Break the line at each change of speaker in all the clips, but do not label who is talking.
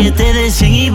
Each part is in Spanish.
billetes de 100 y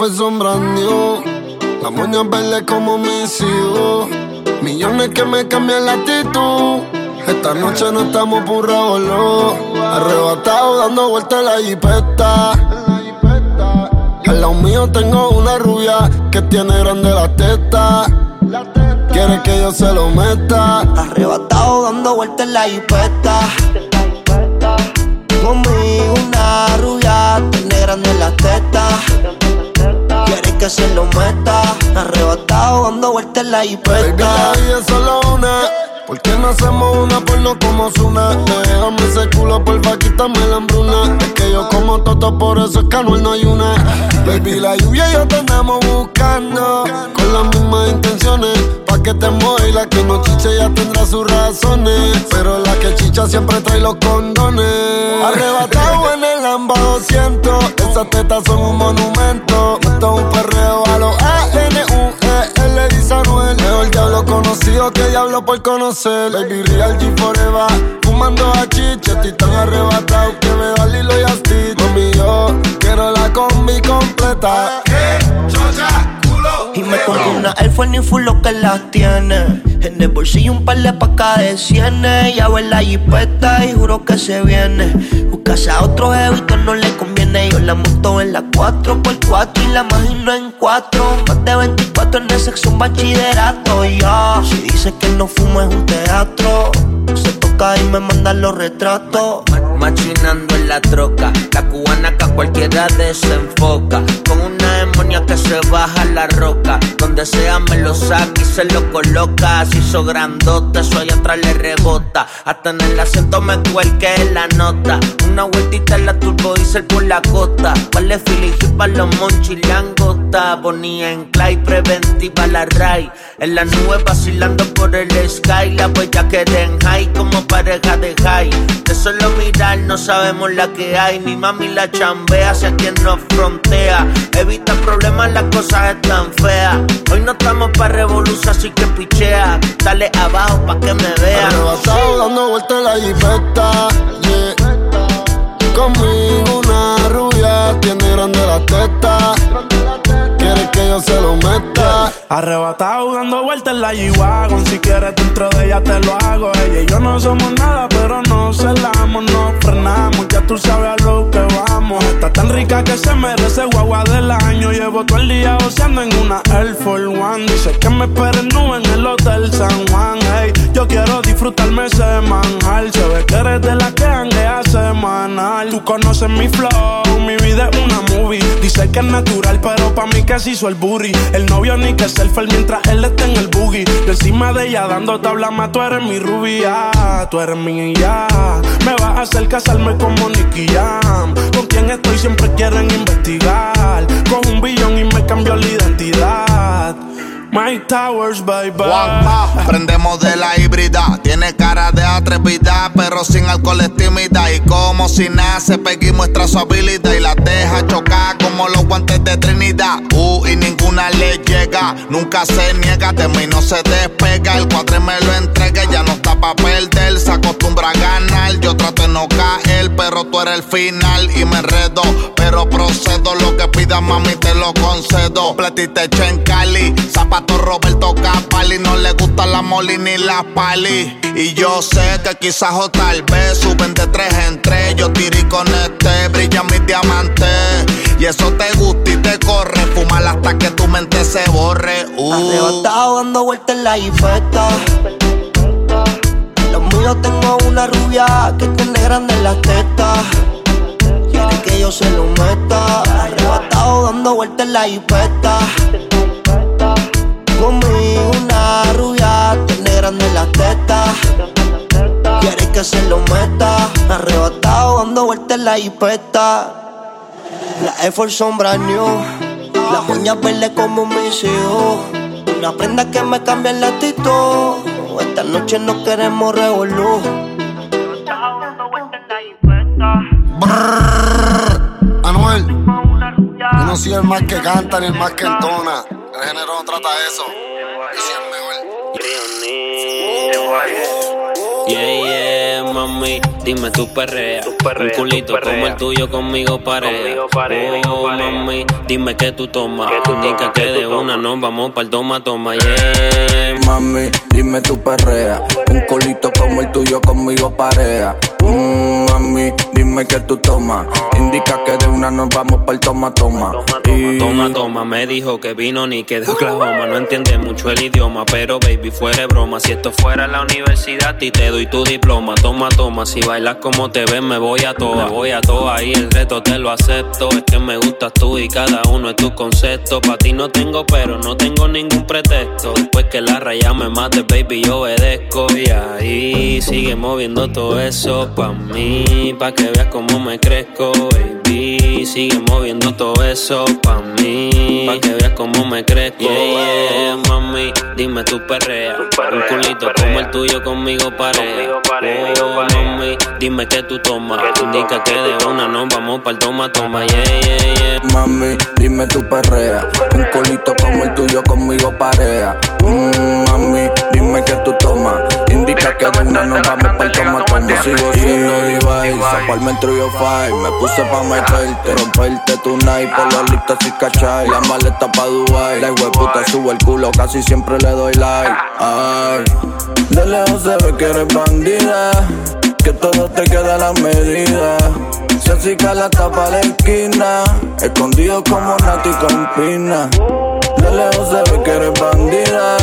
fue sombra new. La moña verde como mis hijos. Millones que me cambian la actitud. Esta noche no estamos por revolú. Arrebatado dando vueltas en la jipeta. Al lado mío tengo una rubia que tiene grande la teta. Quiere que yo se lo meta.
Arrebatado dando vueltas en la jipeta. Conmigo una rubia, tiene grande la teta. Que se lo meta. Arrebatado dando vueltas en la
Baby,
jipeta.
la es solo una. ¿Por qué no hacemos una porno como Zuna? Déjame ese culo, porfa, quítame la hambruna. Es que yo como toto, por eso es que no hay una. Baby, la lluvia y yo te andamos buscando. Con las mismas intenciones. Pa' que te y la que no chiche ya tendrá sus razones. Pero la que chicha siempre trae los condones. Arrebatado en el Lamba 200. Esas tetas son un monumento. Un perreo a los A-N-U-E-L, dice Anuel. Mejor diablo conocido que diablo por conocer. Baby, real G forever. Fumando a chiche, estoy tan arrebatado que me da Lilo y Stitch. Mami, quiero la combi completa.
Y me compro una Force ni full lo que las tiene. En el bolsillo un par de pacas de cienes. Ya en la jipeta y juro que se viene. Buscase a otro jevito no le conviene. Yo la monto en la 4x4 y la imagino en 4. Más de 24 en el un bachillerato. Ya, si dice que no fumo es un teatro. Se toca y me manda los retratos.
Machinando en la troca, la cubana que a cualquiera desenfoca. Con una que se baja la roca. Donde sea me lo saca y se lo coloca. Si hizo grandote, eso allá atrás le rebota. Hasta en el asiento me cuelque la nota. Una vueltita en la turbo diesel por la costa. Vale Philly para los monchis langota. Bonía en clay, preventiva la ray. En la nube vacilando por el sky. La huella que den high como pareja de high. De solo mirar no sabemos la que hay. Mi mami la chambea hacia quien nos frontea. Evita problemas, las cosas están feas. Hoy no estamos para revolución, así que pichea. Dale abajo pa' que me vean.
Arrebatado dando vueltas la jipeta. Yeah. Conmigo una rubia tiene grande la teta. Que yo se lo meta.
Arrebatado dando vueltas en la G-Wagon. Si quieres dentro de ella te lo hago. Ella y yo no somos nada pero nos celamos Nos frenamos, ya tú sabes a lo que vamos. Está tan rica que se merece guagua del año. Llevo todo el día oceando en una Air Force One. Dice que me esperen nube en el Hotel San Juan. Hey, yo quiero disfrutarme semanal Se ve que eres de la que hanguea semanal. Tú conoces mi flow, mi vida es una movie. Dice que es natural pero pa' mí que se El novio ni que selfie mientras él está en el boogie. Yo encima de ella dando tabla más Tú eres mi rubia, tú eres mi ya. Me vas a hacer casarme como Nicky Jam. Con quien estoy siempre quieren investigar. Con un billón y me cambió la identidad My Towers, baby
Juanma, prendemos de la híbrida. Tiene cara de atrevida, pero sin alcohol es tímida. Y como si nace, Peggy muestra su habilidad y la deja chocar como los guantes de Trinidad. Uh, y ninguna le llega, nunca se niega, de mí no se despega. El cuadre me lo entrega, ya no está pa' perder. Se acostumbra a ganar, yo trato de no caer, pero tú eres el final y me enredo. Pero procedo, lo que pidas, mami, te lo concedo. Platita hecha en Cali, zapato Roberto Capali. No le gusta la moli ni la pali. Y yo sé que quizás o tal vez suben de tres en tres. Yo tiré con este, brilla mis diamantes. Y eso te gusta y te corre. Fumar hasta que tu mente se borre. Uh.
Dando vueltas en la jipeta. Los míos tengo una rubia que tiene grande las tetas. Quiere que yo se lo meta. Arrebatado dando vueltas en la jipeta. Conmigo una rubia tiene grande las tetas. Quiere que se lo meta. Arrebatado dando vueltas en la jipeta. La Air son new. Las uñas verdes como mis hijos. Una prenda que me cambia la actitud. Esta noche no queremos revolú.
Anuel, yo no soy el más que canta ni el más que entona. El género no trata eso. Soy el mejor.
Yeah, yeah,
mami, dime tu perrea. Un culito como el tuyo conmigo parea. Oh, mami, dime que tú tomas. Indica que de una no vamos para el toma, toma, yeah.
Mami, dime tu perrea. Un culito como el tuyo conmigo parea. Mm, mami, dime que tú tomas. Indica que de una nos vamos para el toma, toma.
Toma, toma, me dijo que vino ni que de Oklahoma. No entiende mucho el idioma, pero baby, fuera broma. Si esto fuera la universidad, y te doy tu diploma. Toma, toma, si bailas como te ves, me voy a toa. Me voy a toa y el reto te lo acepto. Es que me gustas tú y cada uno es tu concepto. Pa' ti no tengo, pero no tengo ningún pretexto. Después que la raya me mate, baby, yo obedezco. Y ahí sigue moviendo todo eso pa' mí, pa' que veas cómo me crezco, baby. Sigue moviendo todo eso pa' mí, pa' que veas cómo me crezco. Yeah, mami, dime tu perrea. Un culito como el tuyo conmigo parea. Oh, mami, dime que tú tomas. Indica que de una no vamos para el toma, toma, yeah, yeah, yeah.
Mami, dime tu perrea. Un culito como el tuyo conmigo parea. Mm, mami, dime que tú tomas. Indica que de una no vamos para el toma, toma. Sigo siendo device, apartment yo five. Me puse pa' meterte, romperte tu night. Por la lista si cachai. La maleta pa' Dubai. La puta sube el culo, casi siempre le doy like. Ay, de lejos se ve que eres bandida. Que todo te queda a la medida. Se así la tapa la esquina. Escondido como Nati con pina. De lejos se ve que eres bandida.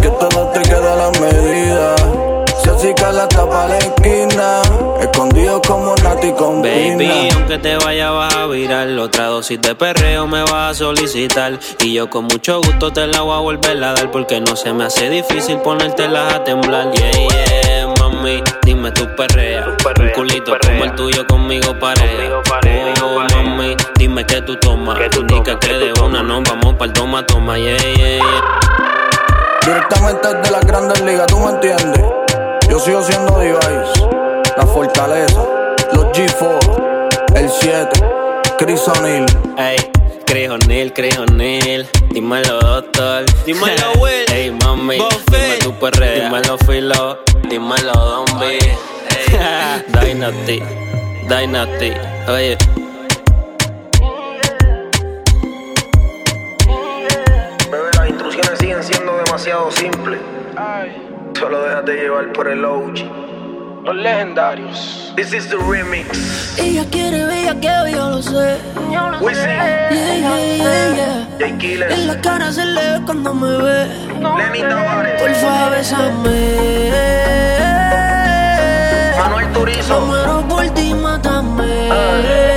Que todo te queda a la medida. Así la tapa la esquina. Escondido como Nati con
Baby, aunque te vaya vas a virar. Otra dosis de perreo me vas a solicitar. Y yo con mucho gusto te la voy a volver a dar Porque no se me hace difícil ponértelas a temblar. Yeah, yeah, mami, dime tu perrea. Un culito como el tuyo conmigo parea. Oh, mami, dime que tú tomas. Indica que de una no vamos para el toma, toma Yeah, yeah, yeah
Directamente desde las grandes ligas, ¿tú me entiendes? Yo sigo siendo device la fortaleza, los G4, el 7, Chris O'Neill.
Ey, Chris O'Neill, Chris O'Neill, dímelo doctor, dímelo Will, ey mami, dime tu perrea, dímelo Filo, dímelo Don B, Dynasty, Dynasty, oye.
Bebé, las instrucciones siguen siendo demasiado simples. Solo déjate llevar por el OG. Los legendarios. This is the remix.
Ella quiere bella que yo lo sé. Yo lo sé. Yeah, yeah, yeah, yeah. En la cara se le ve cuando me ve.
Lenny Tavares.
Porfa, bésame.
Manuel Turizo.
Me muero por ti, mátame. Ya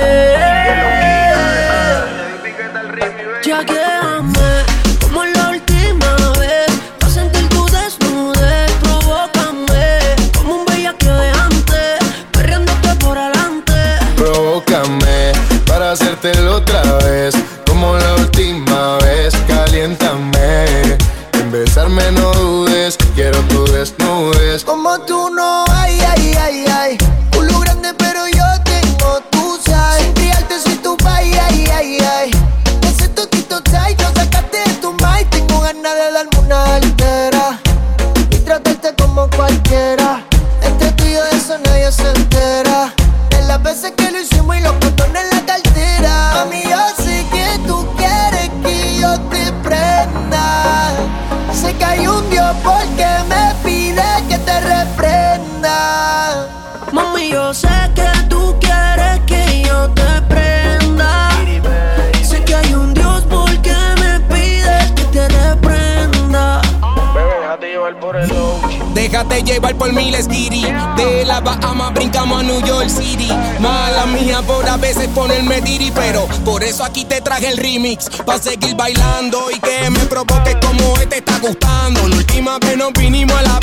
traje el remix. Pa' seguir bailando y que me provoque como este está gustando. La última vez nos vinimos a la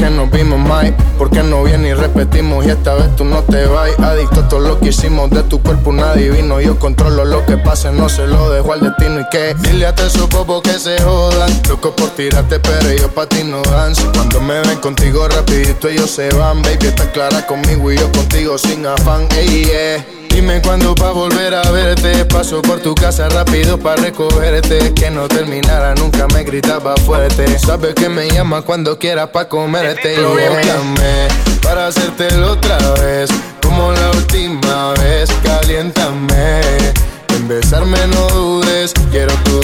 que nos vimos, Mike. Porque no viene y
repetimos y esta vez tú no te vas. Adicto a todo lo que hicimos de tu cuerpo, un adivino. Yo controlo lo que pase, no se lo dejo al destino. Y que dile a esos bobos que se jodan. Loco por tirarte, pero ellos pa' ti no dan. Cuando me ven contigo rapidito ellos se van. Baby, está clara conmigo y yo contigo sin afán. Ey, yeah. Dime cuándo pa' volver a verte. Paso por tu casa rápido pa' recogerte. Que no terminara, nunca me gritaba fuerte. Sabes que me llama cuando quieras pa' comerte. Y búscame para hacértelo otra vez. Como la última vez, caliéntame. En besarme no dudes, quiero tu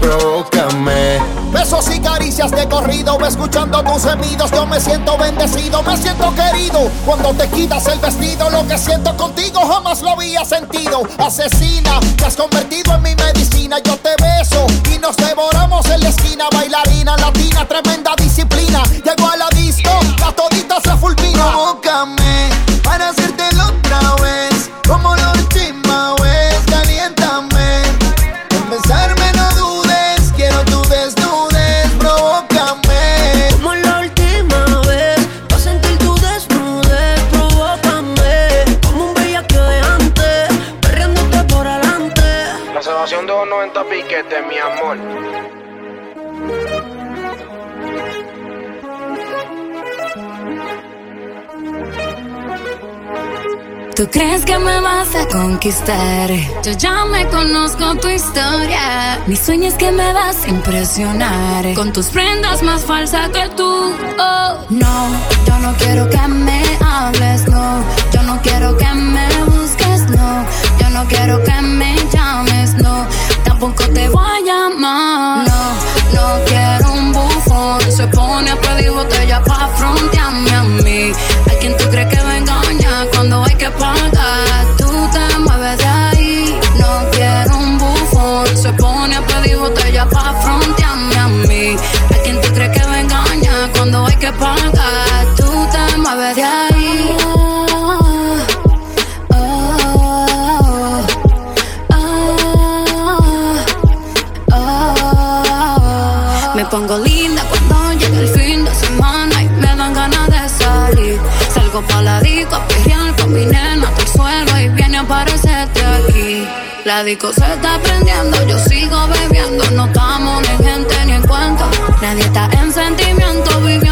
provócame.
Besos y caricias de corrido, escuchando tus gemidos, yo me siento bendecido, me siento querido. Cuando te quitas el vestido, lo que siento contigo jamás lo había sentido. Asesina, te has convertido en mi medicina, yo te beso y nos devoramos en la esquina. Bailarina latina, tremenda disciplina. Llego a la disco, la todita se fulmina.
Provócame para hacértelo otra vez, como la
Tú crees que me vas a conquistar. Yo ya me conozco tu historia. Mi sueño es que me vas a impresionar. Con tus prendas más falsas que tú. Oh, no, yo no quiero que me hables, no. Yo no quiero que me busques, no. Yo no quiero que me llames, no. Tampoco te voy a llamar. No, no quiero un bufón. Se pone a pedir botella La disco se está prendiendo, yo sigo bebiendo, no estamos ni en gente ni en cuento. Nadie está en sentimiento, viviendo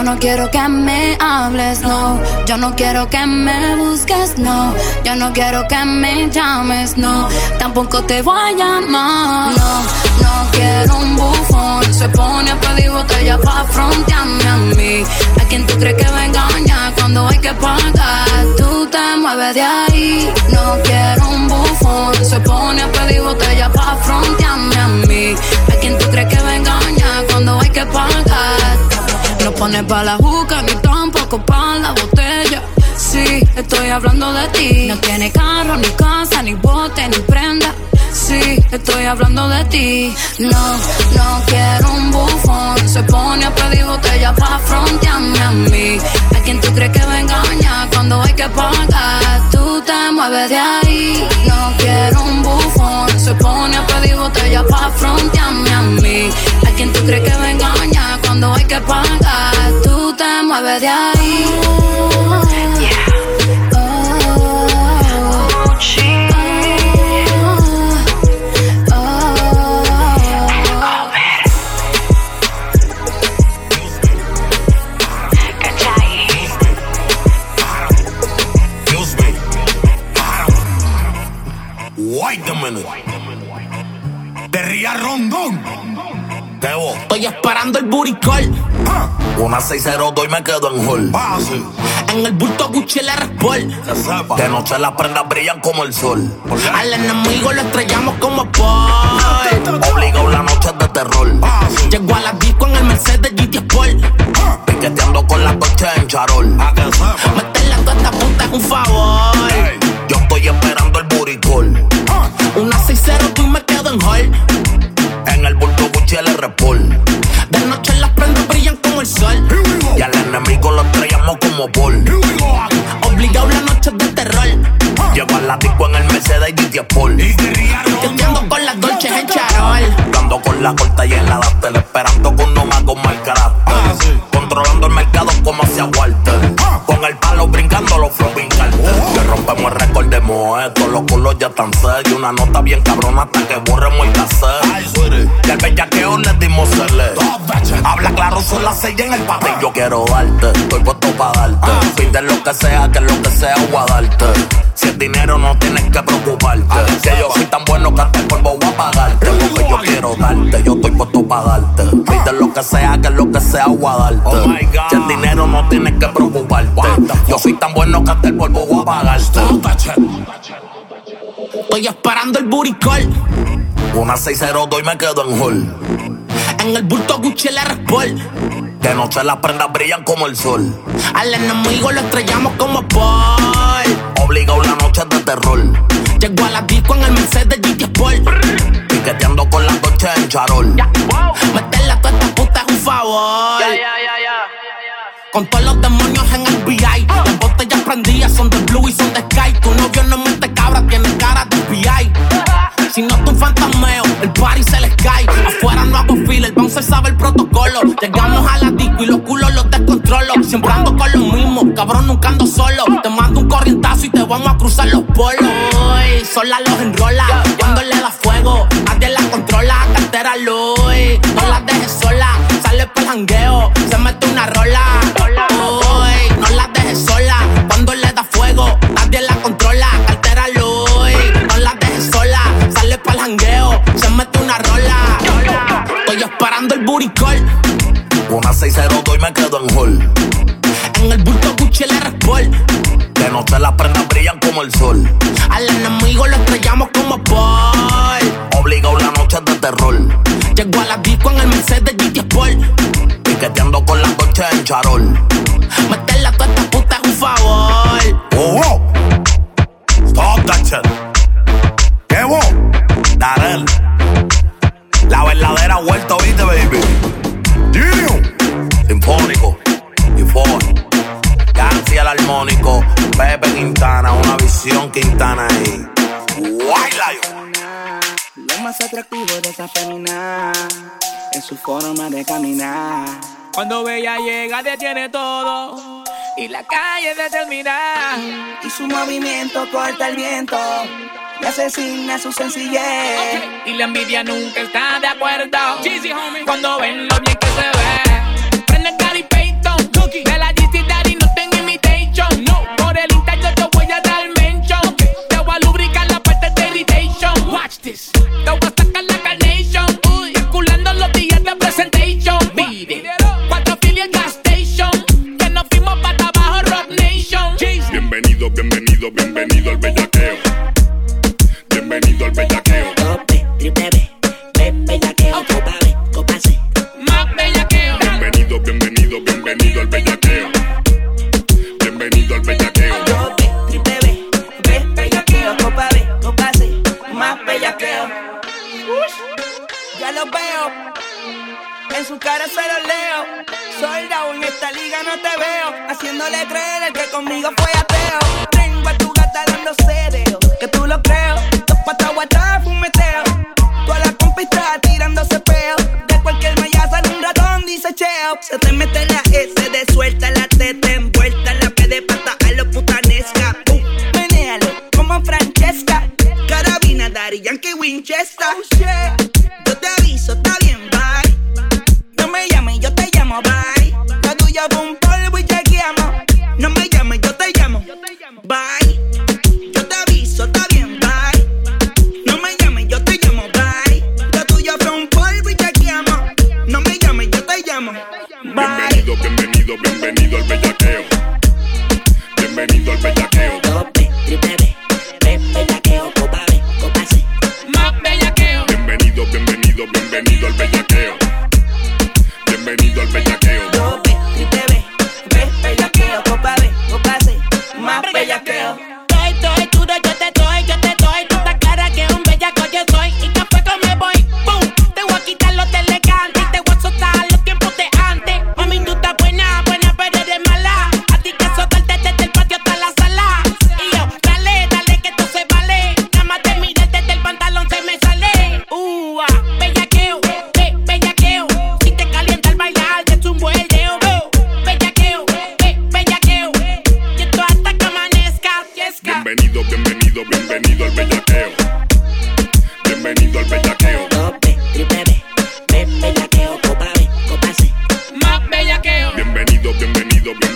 yo no quiero que me hables, no. Yo no quiero que me busques, no. Yo no quiero que me llames, no. Tampoco te voy a llamar, no. No quiero un bufón. Se pone a pedir botella pa' frontearme a mí. ¿A quién tú crees que me engaña cuando hay que pagar? Tú te mueves de ahí. No quiero un bufón. Se pone a pedir botella pa' frontearme a mí. ¿A quién tú crees que me engaña cuando hay que pagar? No pone pa' la juca ni tampoco pa' la botella. Sí, estoy hablando de ti. No tiene carro, ni casa, ni bote, ni prenda. Estoy hablando de ti. No, no quiero un bufón. Se pone a pedir botella pa' frontearme a mí. ¿A quién tú crees que me engaña cuando hay que pagar? Tú te mueves de ahí. No quiero un bufón. Se pone a pedir botella pa' frontearme a mí. ¿A quién tú crees que me engaña cuando hay que pagar? Tú te mueves de ahí.
Debo.
Estoy esperando el buricol.
Una 602 y me quedo en hall.
En el bulto Gucci el R-Sport.
De noche las prendas brillan como el sol.
Al enemigo lo estrellamos como Paul.
Obligado la noche de terror.
Llego a la disco en el Mercedes GT Sport.
Piqueteando con las coches en charol.
Meterle a toda esta puta es un favor.
Yo estoy esperando el buricol.
Una 602 y me quedo en hall. De noche las prendas brillan como el sol.
Y al enemigo lo estrellamos como Paul.
Obligado la noche es de terror.
Llego a la disco en el Mercedes GT Sport.
Piqueteando con las dolces en charol.
Dando con la corta y en la dástel, esperando con como esto. Los culos ya tan serios. Una nota bien cabrona hasta que borremos el cassette. Que al bellaqueo le dimos el celé. Habla claro, son las seis en el papel. Yo quiero darte, estoy puesto para darte. Pide lo que sea, que lo que sea, voy a darte. Si es dinero, no tienes que preocuparte. Que yo soy tan bueno que hasta el polvo voy a pagarte. Lo que yo quiero darte, yo estoy puesto para darte. Pide lo que sea, que lo que sea, voy a darte. Si es dinero, no tienes que preocuparte. Yo soy tan bueno que hasta el polvo voy a pagarte.
Estoy esperando el buricol.
Una 602 y me quedo en hall.
En el bulto Gucci le Sport.
De noche las prendas brillan como el sol.
Al enemigo lo estrellamos como Paul.
Obligado la noche de terror.
Llego a la disco en el Mercedes GT Sport.
Piqueteando con las noches en charol.
Meterle a toda esta puta es un favor. Con todos los demonios en el VI. Las botellas prendidas son de blue y son de sky. Tu novio no mete cabra, tiene Llegamos a la disco y los culos los descontrolo. Siempre ando con los mismos, cabrón, nunca ando solo. Te mando un corrientazo y te vamos a cruzar los polos. Uy, sola los enrola, cuando le da fuego, nadie la controla. Cartera Louis, no la dejes sola. Sale pa'l jangueo, se mete una rola. Uy, no la dejes sola, cuando le da fuego, nadie la controla. Cartera Louis, no la dejes sola. Sale pa'l jangueo, se mete una rola. Estoy esperando el buricol.
Una 602 y me quedo en hall.
En el bulto Gucci le Sport.
De noche las prendas brillan como el sol.
Al enemigo lo estrellamos como Paul.
Obligado la noche de terror.
Llego a la disco en el Mercedes GT Sport.
Piqueteando con las noches en charol.
Meterle a toda esta puta es un favor.
Oh, oh. Stop that shit. ¿Qué vos? Darel. La verdadera vuelta, ¿viste, baby? Sinfónico. Y Ford. Gansi el armónico. Pepe Quintana. Una visión Quintana ahí. White Lion.
Lo más atractivo de esa femina es su forma de caminar.
Cuando Bella llega detiene todo y la calle determina.
Y su movimiento corta el viento y asesina su sencillez.
Y la envidia nunca está de acuerdo. Cuando ven lo bien que se ve.
Bienvenido, bienvenido, bienvenido al bellaqueo. Bienvenido al bellaqueo.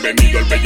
Bienvenido al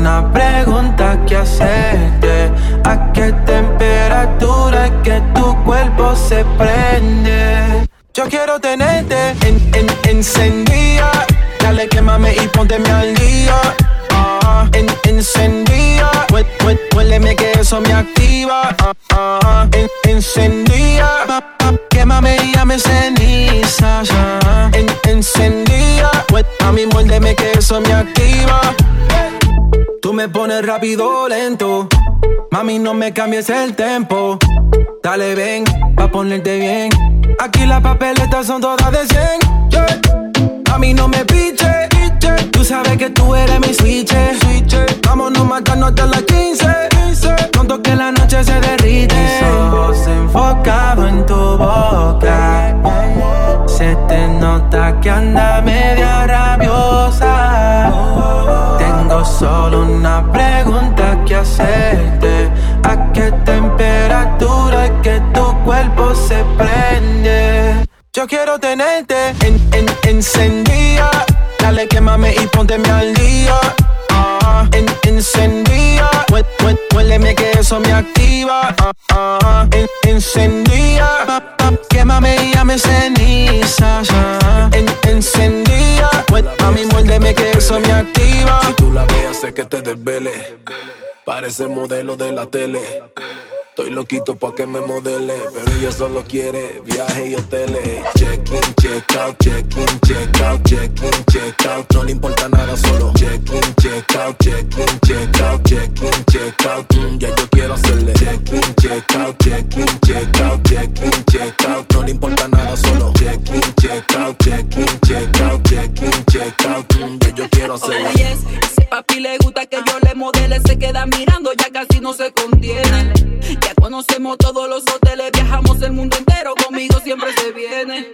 una pregunta que hacerte. ¿A qué temperatura es que tu cuerpo se prende? Yo quiero tenerte en, en, encendida. Dale, quémame y pónteme al día. Ah, en, encendida. Huéleme que eso me activa. Ah, ah, en, encendida. Quémame y llame cenizas. En, encendida. A mí muérdeme que eso me activa. Tú me pones rápido, lento. Mami, no me cambies el tempo. Dale, ven, pa' ponerte bien. Aquí las papeletas son todas de 100. yeah. A no me piche, piche. Tú sabes que tú eres mi switch. switch. Vámonos matando hasta las 15. 15. Pronto que la noche se derrite. Mis ojos enfocados en tu boca. Se te nota que anda media rabiosa. Solo una pregunta que hacerte. ¿A qué temperatura es que tu cuerpo se prende? Yo quiero tenerte en, en, encendida. Dale, quémame y pónteme al día. Ah, en, encendida. Huéleme que eso me activa. Ah, ah, en, encendida. Pa, Quémame y llame cenizas. En, encendida. Hue- A mí muérdeme que eso me activa.
Si tú la veas, sé que te desvele. Parece modelo de la tele. Estoy loquito pa' que me modele, pero ella solo quiere viaje y hoteles. Check in, check out, check in, check out, check in, check out. No le importa nada, solo check in, check out, check in, check out, check in, check out. Mm, ya yo quiero hacerle check in, check out, check in, check out, check in, check out. No le importa nada, solo check in, check out, check in, check out, check in, check out. Mm, ya yo quiero hacerle.
Yes, papi le gusta que yo le modele, se queda mirando, ya casi no se contiene. Ya conocemos todos los hoteles, viajamos el mundo entero, conmigo siempre se viene.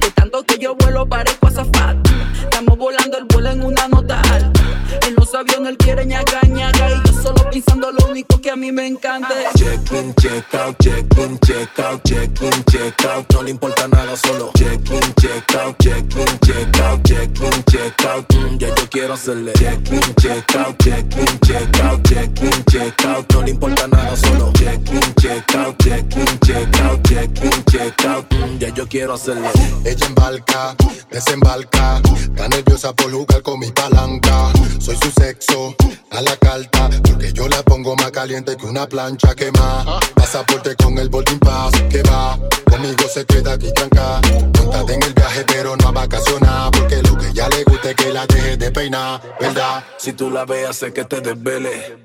De tanto que yo vuelo parezco azafata, estamos volando el vuelo en una nota alta. En los aviones él quiere ñaga ñaga y yo solo pensando lo único que a mí me encanta.
Check in, check out, check in, check out, check in, check. No le importa nada, solo check in, check out, check in, check out, check in, check out. Mm, ya yo quiero hacerle check in, check out, check in, check out, check in, check out. No le importa nada, solo check in, check out, check in, check out, check in, check out. Mm, ya yo quiero hacerle.
Ella embarca, desembarca. Está nerviosa por jugar con mi palanca. Soy su sexo a la carta. Porque yo la pongo más caliente que una plancha quema. Pasaporte con el boarding pass que va. Conmigo se queda aquí tranca. Montate en el viaje, pero no a vacacionar. Porque lo ya le gusta es que la deje de peinar, ¿verdad?
Si tú la veas, sé que te desvele.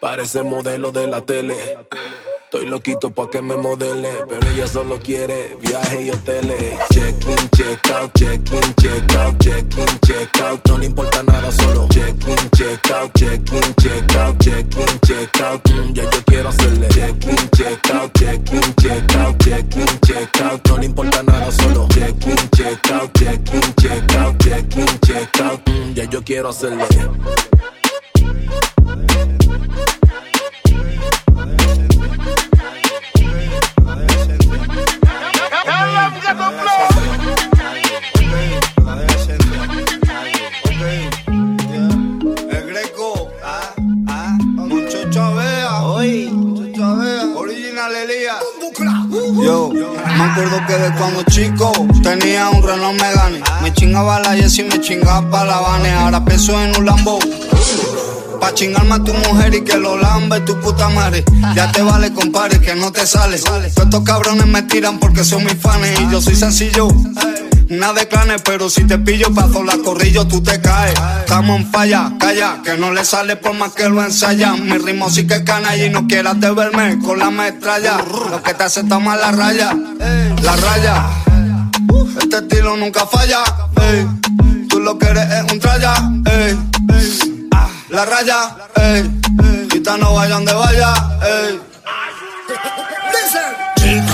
Parece modelo de la tele. Estoy loquito pa' que me modele, pero ella solo quiere viaje y hoteles. Check in, check out, check in, check out, check in, check out. No le importa nada, solo check in, check out, check in, check out, check in, check out. Mm, ya yo quiero hacerle check in, check out, check in, check out, check in, check out. No le importa nada, solo check in, check out, check in, check out, check in, check out. Mm, ya yo quiero hacerle.
El
Me acuerdo que de cuando chico tenía un Renault Megane. Me chingaba la y me chingaba la Vane. Ahora peso en un Lambo. Pa' chingarme a tu mujer y que lo lambe tu puta madre. Ya te vale, compadre, que no te sale. Todos estos cabrones me tiran porque son mis fans y yo soy sencillo. Nada de clanes, pero si te pillo paso la corrillo, tú te caes. Estamos en falla, calla, que no le sale por más que lo ensaya. Mi ritmo sí que cana y no quieras de verme con la metralla. Lo que te hace tomar la raya, la raya. Este estilo nunca falla. Tú lo que eres es un tralla, ey. Ah, La raya, ey. Quita no vaya donde vaya, ey.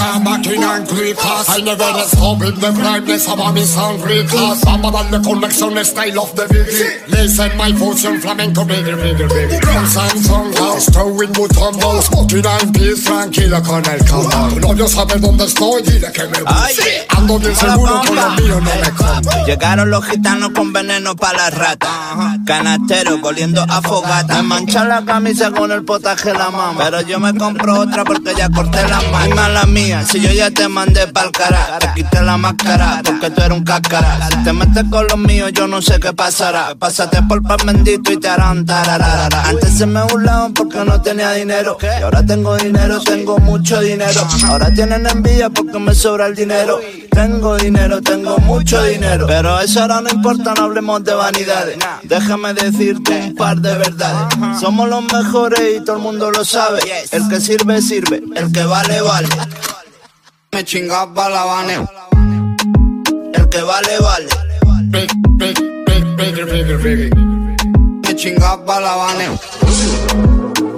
Chica, máquina en clicas I never stop in the brightness of my sound recas Bamba dale connection, style of the biggie. Listen my fusion, flamenco, biggie, biggie, biggie Guns and song house, towing mutombo Smoking and peace, tranquila con el calor No, yo sabe dónde estoy, dile que me busque. Ando bien seguro con lo mío, no me come.
Llegaron los gitanos con veneno para la rata. Canastero oliendo a fogata. Me mancha la camisa con el potaje de la mamá. Pero yo me compro otra porque ya corté la mano. Mala mía, si yo ya te mandé pa'l cara. Te quité la máscara porque tú eres un cáscara. Si te metes con los míos, yo no sé qué pasará. Pásate por pan bendito y te harán tararara. Antes se me burlaban porque no tenía dinero. Y ahora tengo dinero, tengo mucho dinero. Ahora tienen envidia porque me sobra el dinero. Tengo dinero, tengo mucho dinero. Pero eso ahora no importa, no hablemos de vanidades. Déjame decirte un par de verdades. Somos los mejores y todo el mundo lo sabe. El que sirve, sirve. El que vale, vale.
Me chingaba la.
El que vale, vale.
Me chingaba la.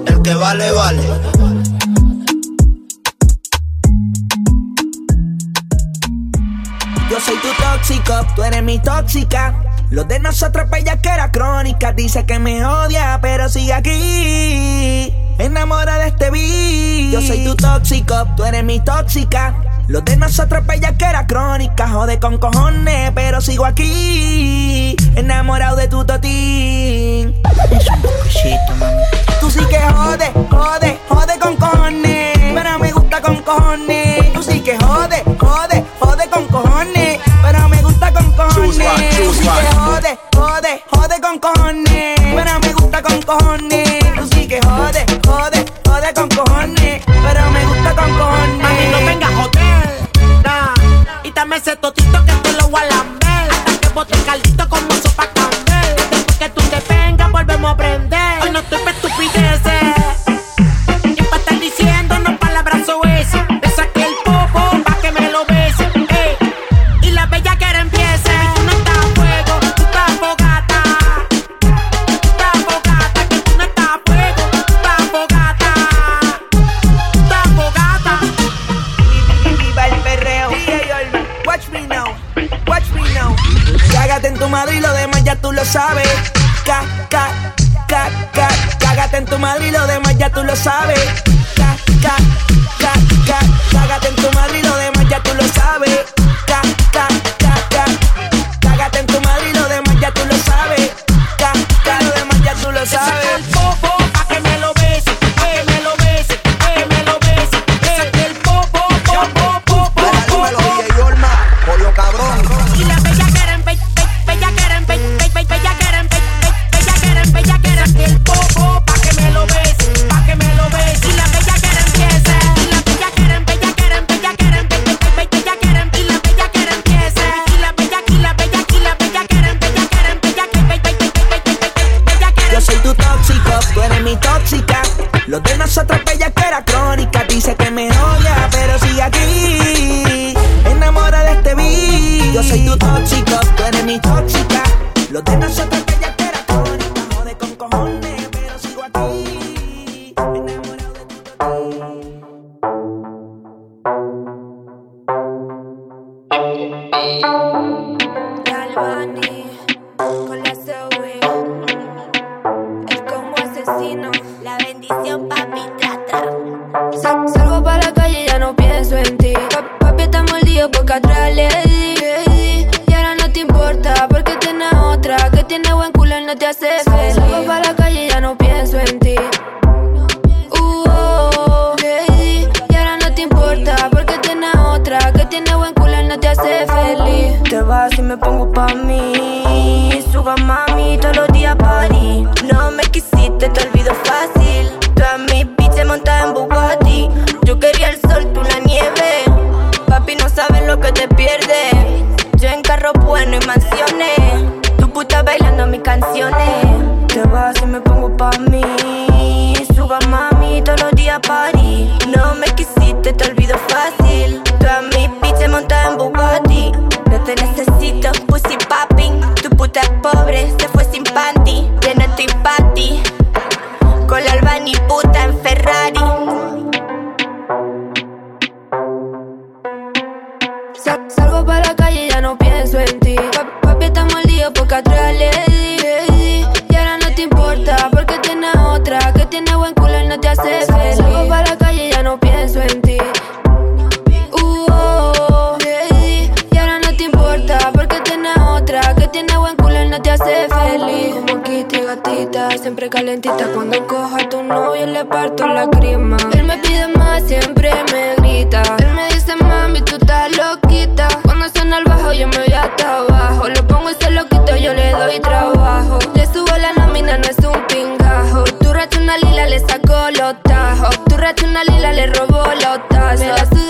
El que vale, vale.
Yo soy tu tóxico, tú eres mi tóxica. Los de nosotros era crónica. Dice que me odia, pero sigue aquí. Enamora de este beat. Yo soy tu tóxico, tú eres mi tóxica. Los de nosotros era crónica. Jode con cojones, pero sigo aquí. Enamorado de tu totín. Es un mami. Tú sí que jode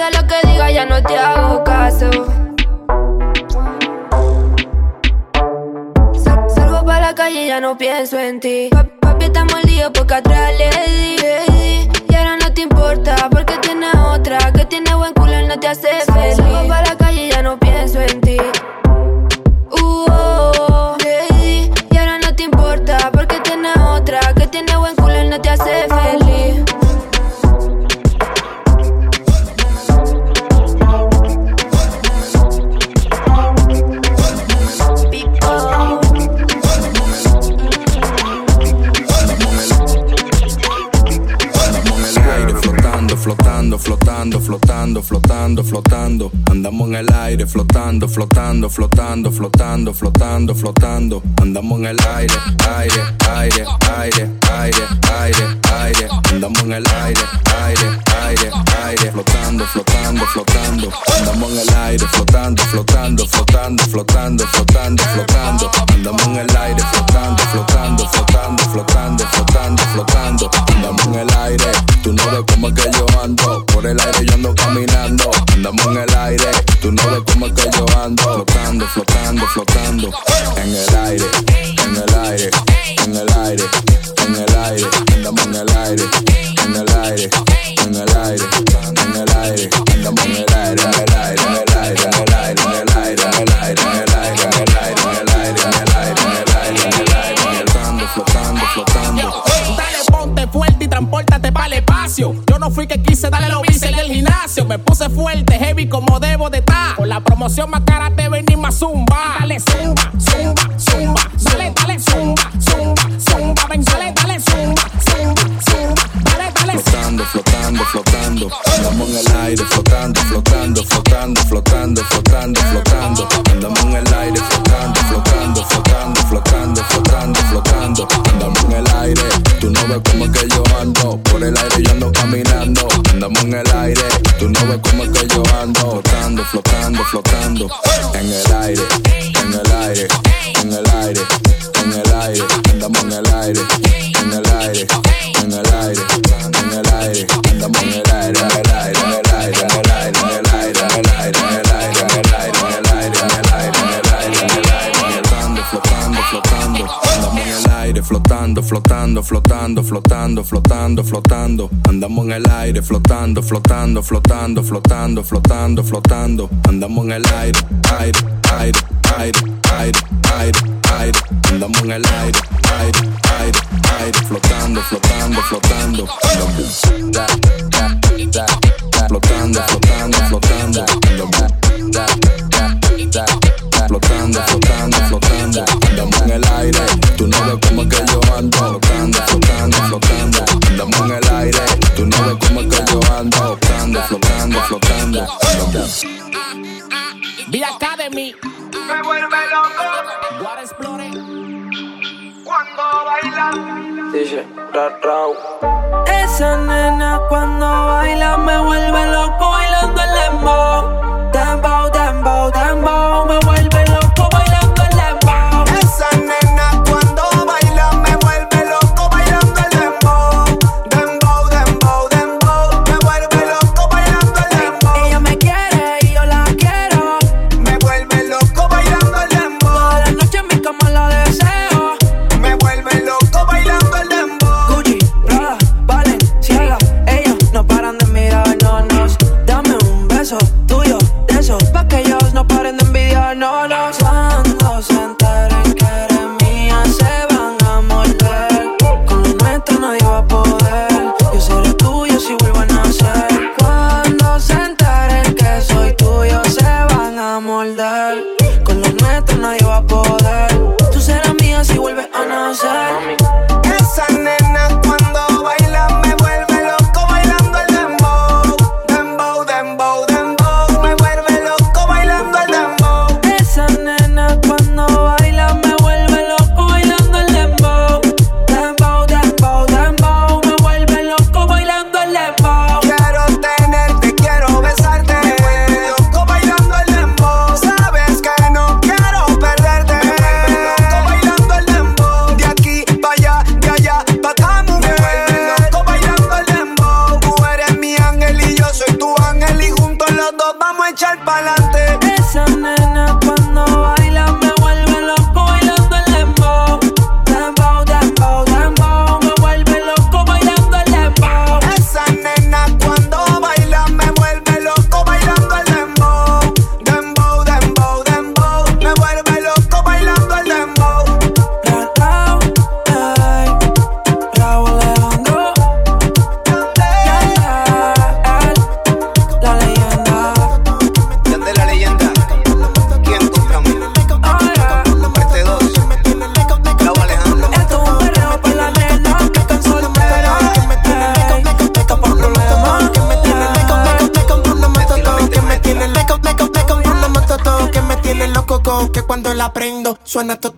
Suda lo que diga, ya no te hago caso. Sal- Salgo para la calle y ya no pienso en ti. Pa- papi está mordido porque atrás le di, le di. Y ahora no te importa porque tienes otra que tiene buen culo y no te hace feliz. Salgo para la calle y ya no pienso en ti.
Flotando, flotando, flotando. Andamos en el aire, flotando, flotando, flotando, flotando, flotando, flotando. Andamos en el aire, aire, aire, aire, aire, aire, aire. Andamos en el aire, aire, aire, aire, flotando, flotando, flotando. Andamos en el aire, flotando, flotando, flotando, flotando, flotando, flotando. Andamos en el aire, flotando, flotando, flotando, flotando, flotando, flotando. Andamos en el aire, tú no ves cómo es que yo ando. Por el aire yo ando caminando. Andamos en el aire, tú no ves cómo es que yo ando. Flotando, flotando, flotando. En el aire, en el aire, en el aire, en el aire. Andamos en el aire, en el aire, en el aire, en el aire. Andamos en el aire, en el aire, en el aire, en el aire,
para espacio. Yo no fui que quise darle los bici en el gimnasio. Me puse fuerte, heavy como debo de estar. Con la promoción más cara te venís más zumba. Dale, zumba, zumba, zumba. Dale, dale, zumba, zumba, zumba. Ven, dale, dale, zumba, zumba, zumba. Dale, dale,
flotando, flotando, flotando. Andamos en el aire, flotando, flotando, flotando, flotando, flotando, flotando. Andamos en el flotando, flotando, flotando. Andamos en el aire, flotando, flotando, flotando, flotando, flotando, flotando. Andamos en el aire, aire, aire, aire, aire, aire, aire. Andamos en el aire, aire, aire, aire, flotando, flotando, flotando. Flotando, flotando, flotando. Flotando, flotando, flotando. Andamos en el aire, tú no ves cómo es que yo ando. Flotando, flotando, flotando. Andamos en el aire, tú no ves cómo es que yo ando. Flotando, flotando, flotando.
Vía Academy.
Me vuelve loco.
Guara Explore.
Cuando baila.
Dice, ra, rau.
Esa nena cuando baila me vuelve loco bailando el lembo. Te
lo
know Suena to,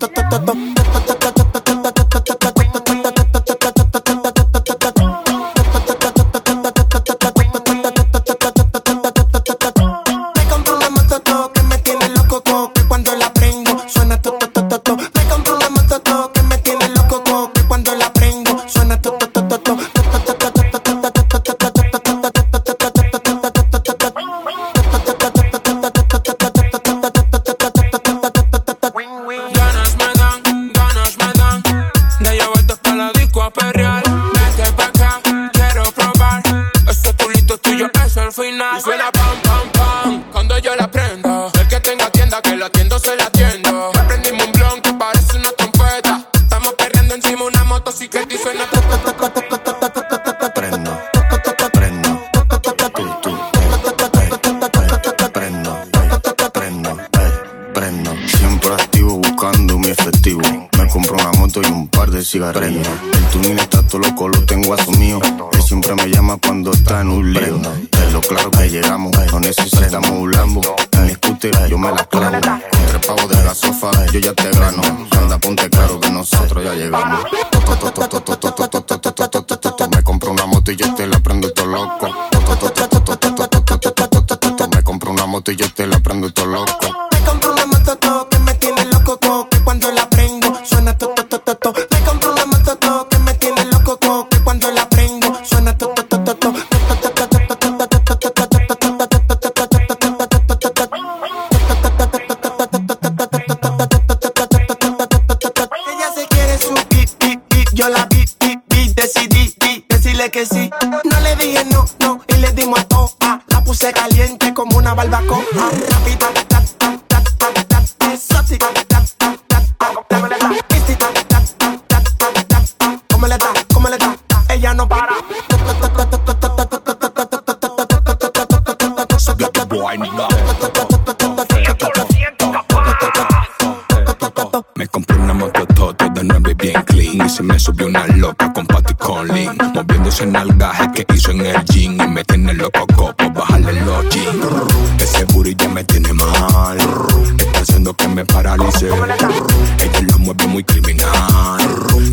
paralice. Ella la mueve muy criminal.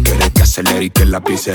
Quiere que acelere y que la pise.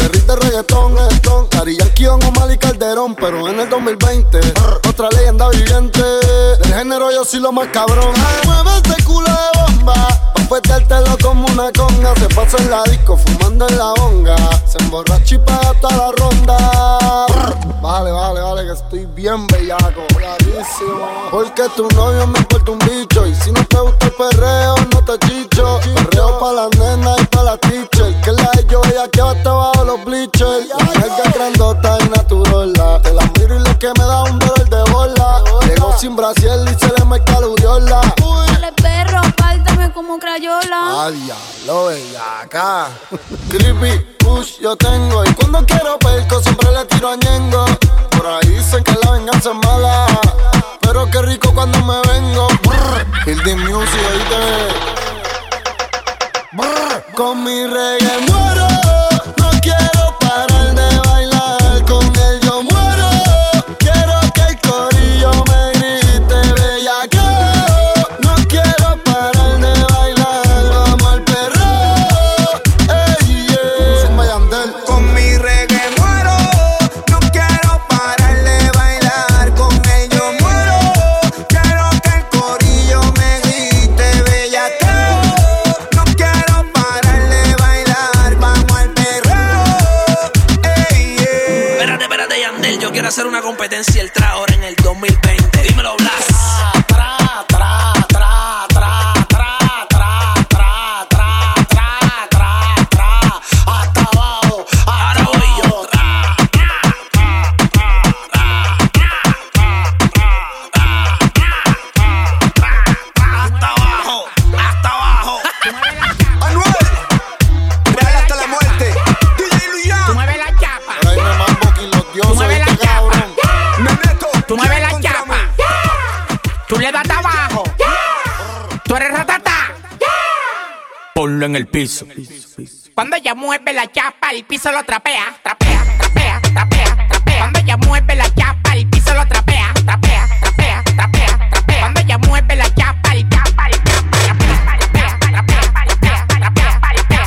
No me
veo. Si el rit de reggaetón ton. Dari Yankee, Don Omar y Calderón. Pero en el 2020, otra leyenda viviente. Del género yo soy lo más cabrón. Mueve ese culo de bomba. Pa' petértelo como una conga. Se pasa en la disco, fumando en la bonga. Se emborracha y paga toda la ronda. Vale, vale, vale, que estoy bien bellaco. Clarísimo. Porque tu novio me importa un bicho. Y si no te gusta el perreo, no te chicho. Perreo pa' las nenas y pa' las teachers. La de yo ella que hasta abajo los bleachers. Mega grandota y naturola. Te la miro y lo que me da un dolor de bola. Llegó sin brasiel y se le marca la uriola.
Dale perro, apártame como crayola.
Ah, diablo, bellaca. Creepy, push, yo tengo. Y cuando quiero perco, siempre le tiro a Ñengo. Por ahí dicen que la venganza es mala. Pero qué rico cuando me vengo. Brr, Music, oíste. Con mi reggae muero. No quiero
hacer una competencia el tra ahora en el 2020.
En el piso.
Cuando ella mueve la chapa, el piso lo trapea, trapea, trapea, trapea, trapea. Cuando ella mueve la chapa, el piso lo trapea, trapea, trapea, trapea, trapea. Cuando ella mueve la chapa, el chapa, el chapa, trapea, trapea, trapea, trapea, trapea, trapea,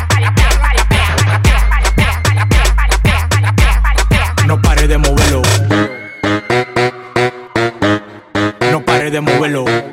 trapea, trapea, trapea, trapea.
No pare de moverlo. No pare de moverlo.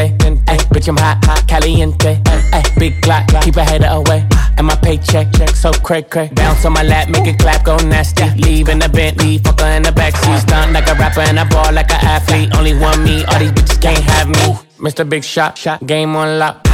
Bitch, I'm hot, hot, caliente. Ay, big clock, keep a hater away. Ah, and my paycheck, check so cray cray. Bounce on my lap, make it clap, go nasty. Leave in the Bentley, fuck her in the backseat. Uh-huh. Stunt like a rapper and I ball like an athlete. Only one me, all these bitches can't have me. Mr. Big Shot, shot, game on lock.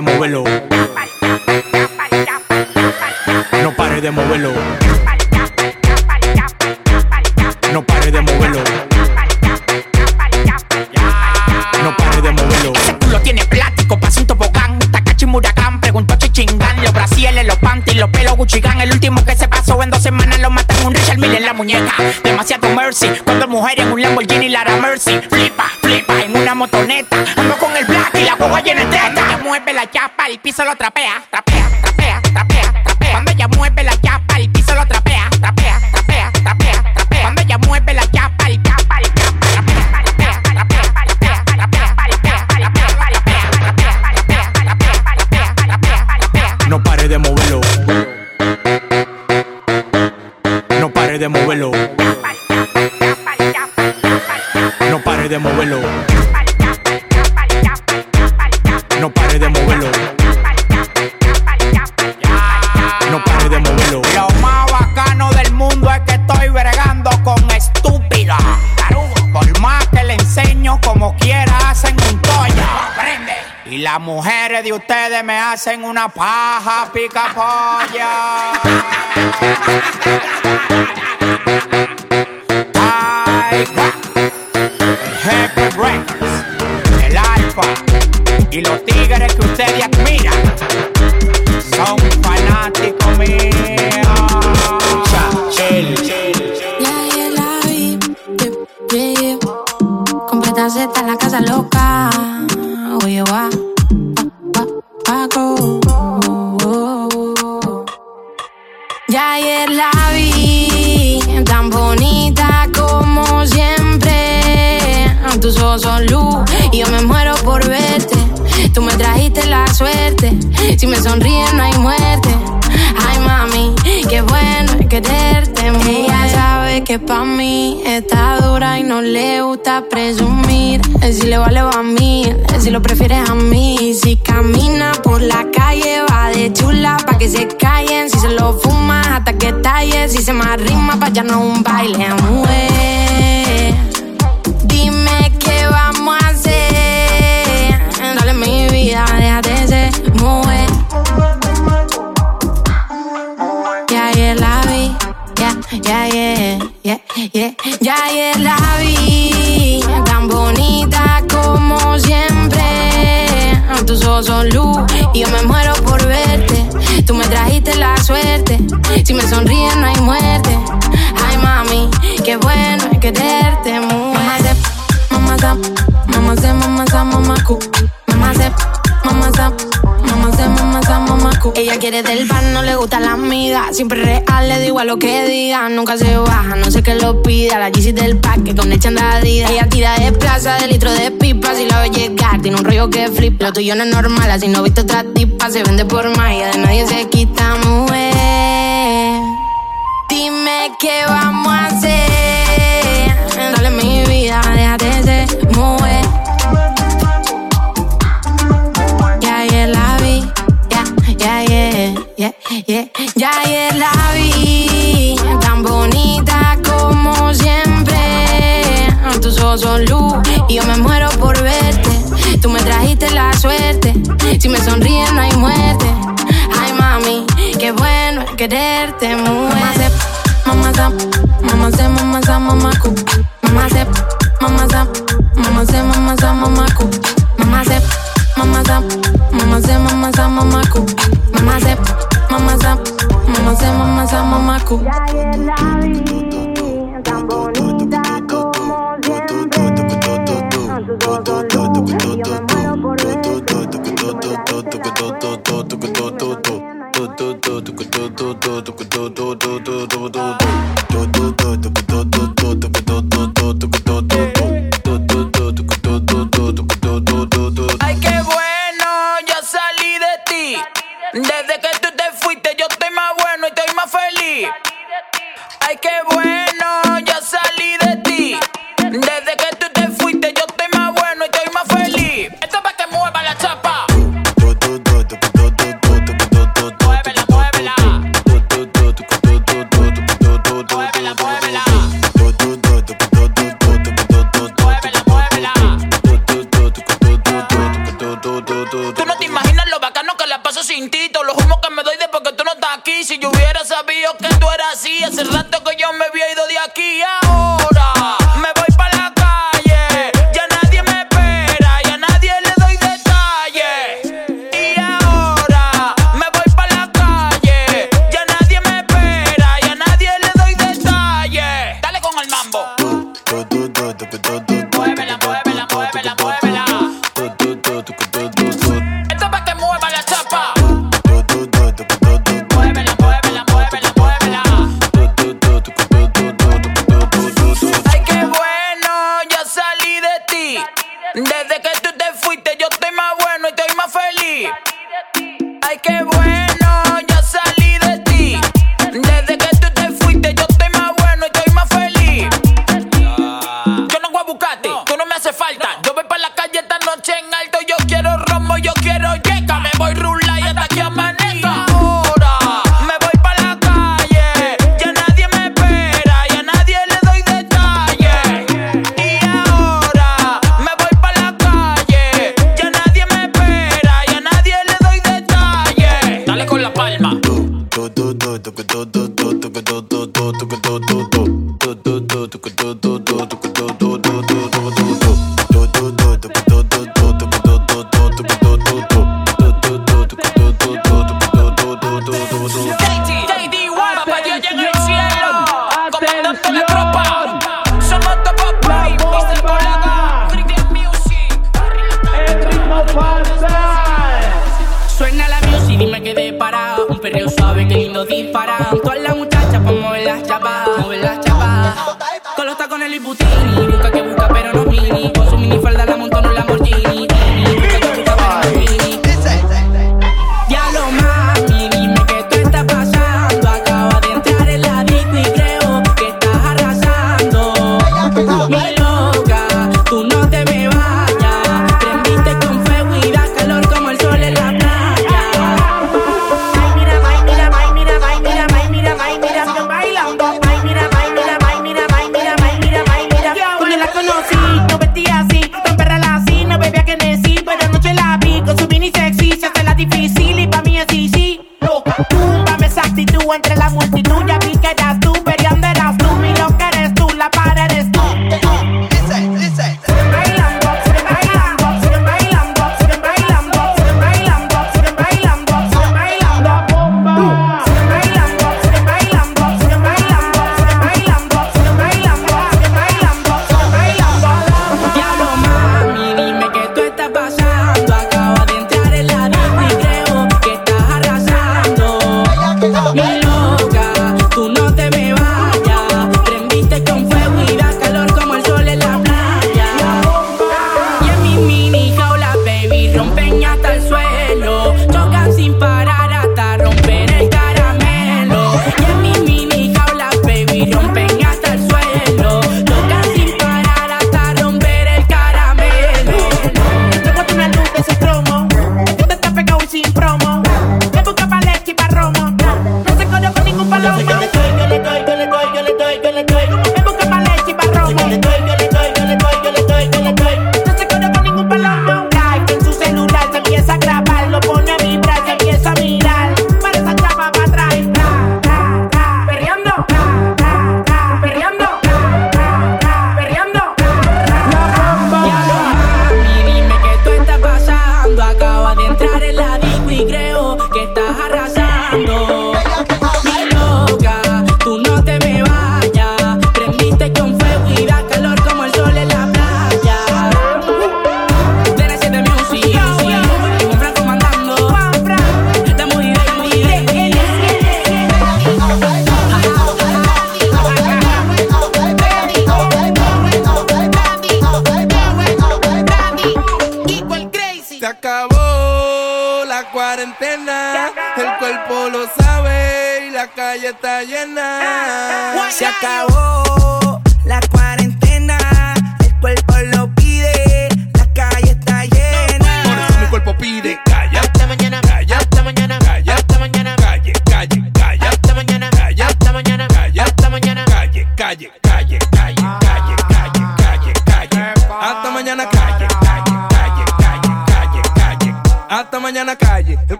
moverlo.
atrapalha. Hacen una paja pica polla.
Ojos luz y yo me muero por verte. Tú me trajiste la suerte. Si me sonríes no hay muerte. Ay, mami, qué bueno es quererte. Ella sabe que pa' mí está dura y no le gusta presumir. Si le vale va a mí, si lo prefieres a mí. Si camina por la calle va de chula pa' que se callen. Si se lo fuma hasta que talle. Si se me arrima pa' ya no un baile, mujer. Ya, ya, ayer la vi, tan bonita como siempre. Tus ojos son luz y yo me muero por verte. Tú me trajiste la suerte, si me sonríes no hay muerte. Ay mami, qué bueno es quererte, mujer. Mamá zap, mamá se, mamá sa, mamá cu. Mamá se, mamá zap, mamá se, mamá sa, mamá. Ella quiere del pan, no le gusta la amiga. Siempre real, le da igual lo que diga. Nunca se baja, no sé qué lo pida. La Yeezy del pack con el chandadida. Ella tira de plaza, de litro de pipa. Si la ve llegar, tiene un rollo que flip. Lo tuyo no es normal, así no viste otra tipa. Se vende por magia, de nadie se quita, mujer. Dime qué vamos a hacer. Dale mi vida, déjate ayer la vi. Tan bonita como siempre. Tus ojos son luz y yo me muero por verte. Tú me trajiste la suerte. Si me sonríes no hay muerte. Ay mami, qué bueno quererte, mujer. Mamá se, mamá se, mamá se, mamá se, mamá se, mamá se, mamá se, mamá mamá mamá se mamá se mamá cu.
Ya ayer la
vi, tan bonita como siempre. Yo me
muero
por verte.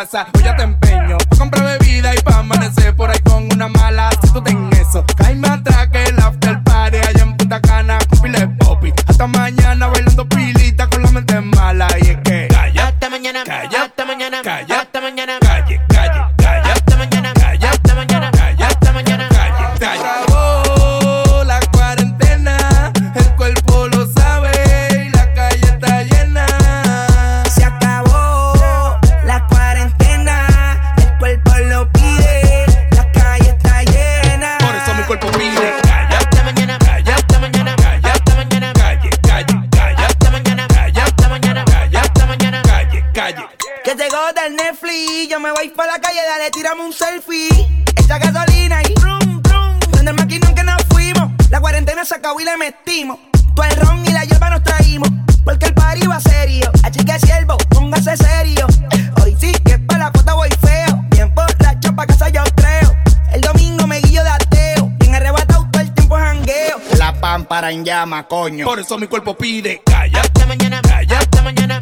Casa. Hoy ya te empeño, pa' comprar bebida y pa' amanecer por ahí con una mala. Si tú ten eso, caíme atrás que el after party allá en Punta Cana con pile popi. Hasta mañana bailando pilita con la mente mala. Y es que calla hasta mañana, calla hasta mañana, calla
dale, tirame un selfie. Echa gasolina y brum, brum. Prende el maquinón que nos fuimos. La cuarentena se acabó y le metimos. Tú el ron y la hierba nos traímos. Porque el party va serio. Así que siervo, póngase serio. Hoy sí que pa' la foto voy feo. Bien borracho pa' casa yo creo. El domingo me guillo de ateo. Bien arrebatado todo el tiempo jangueo.
La pámpara en llama, coño. Por eso mi cuerpo pide calla hasta mañana, calla hasta mañana,